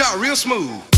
out real smooth.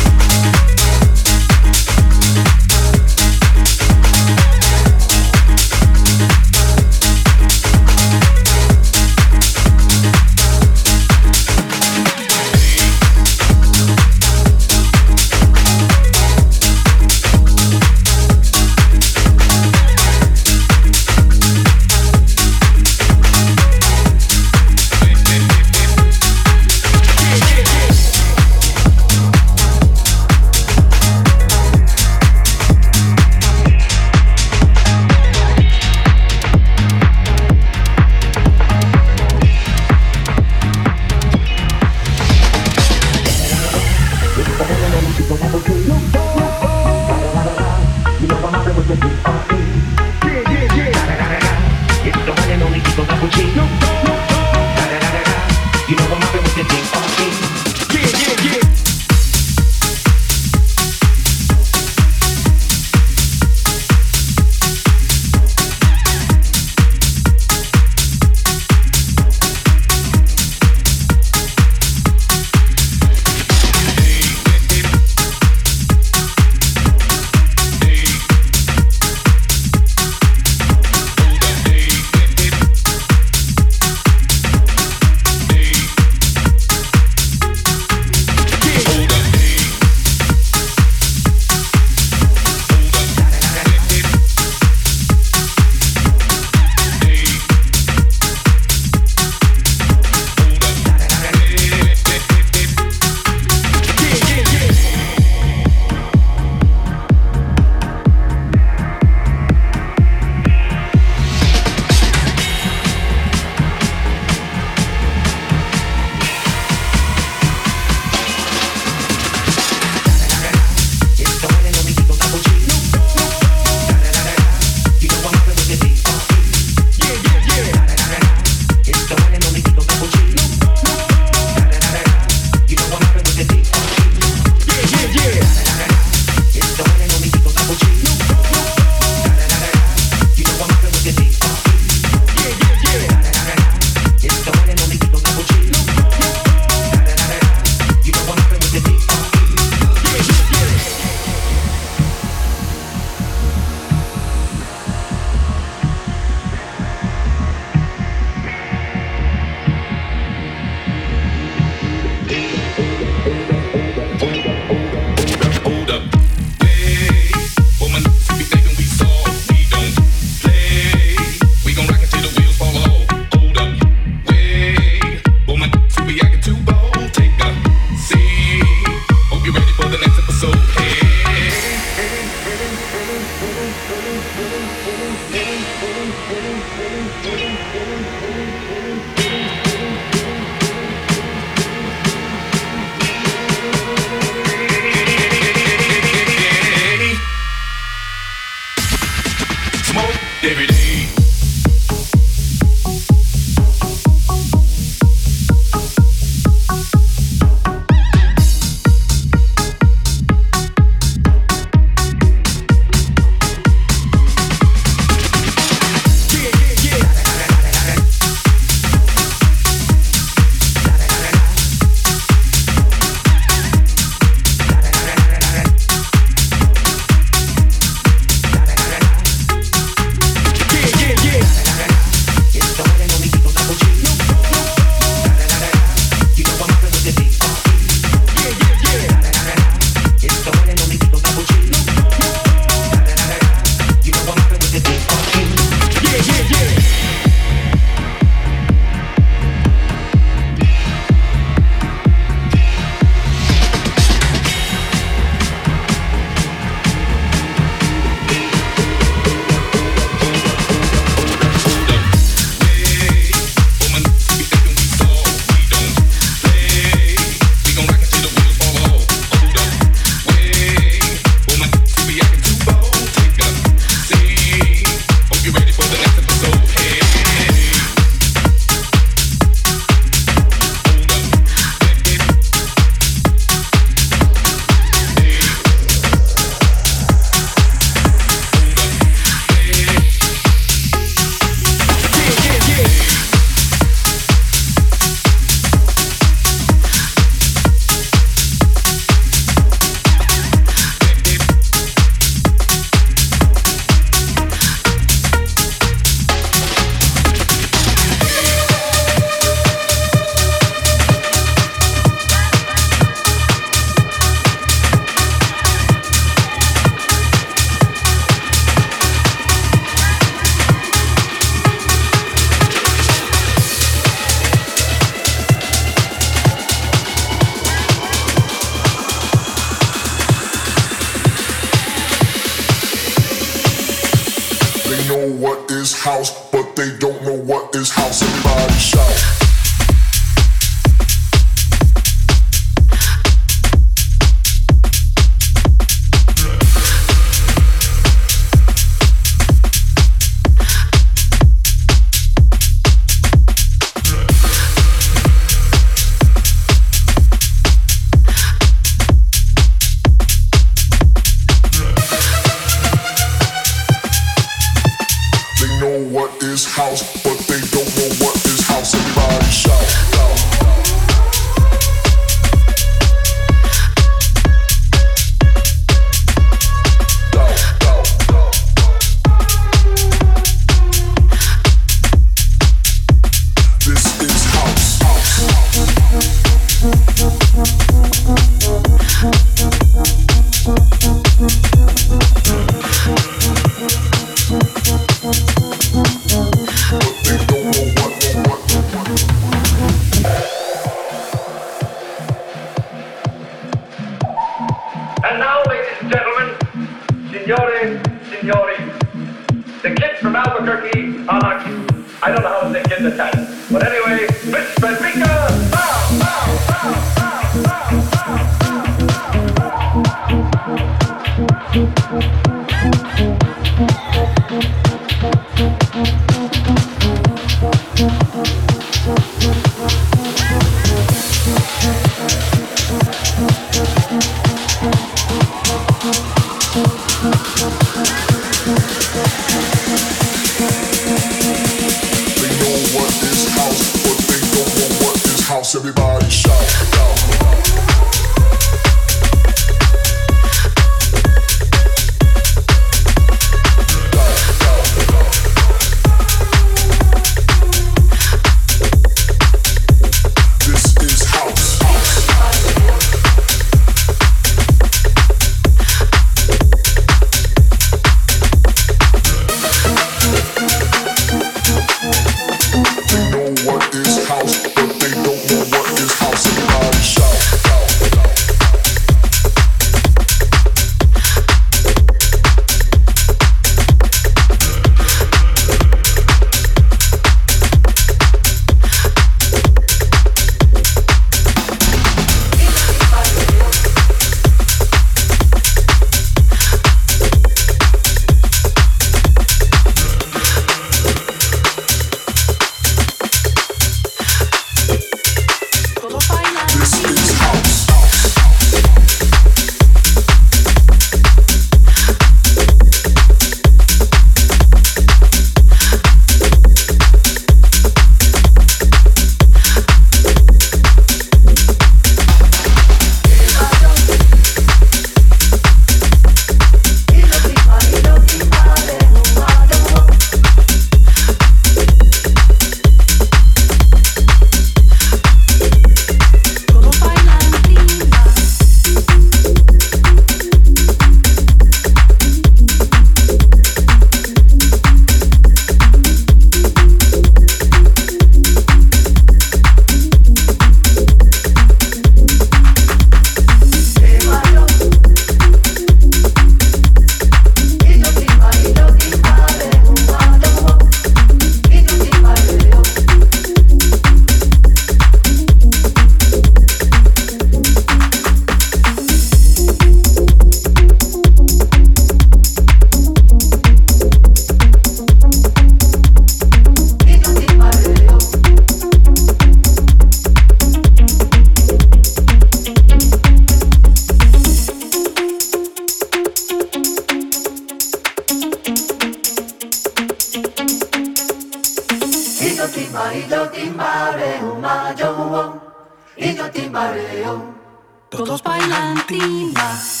Todos bailan timba.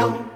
Something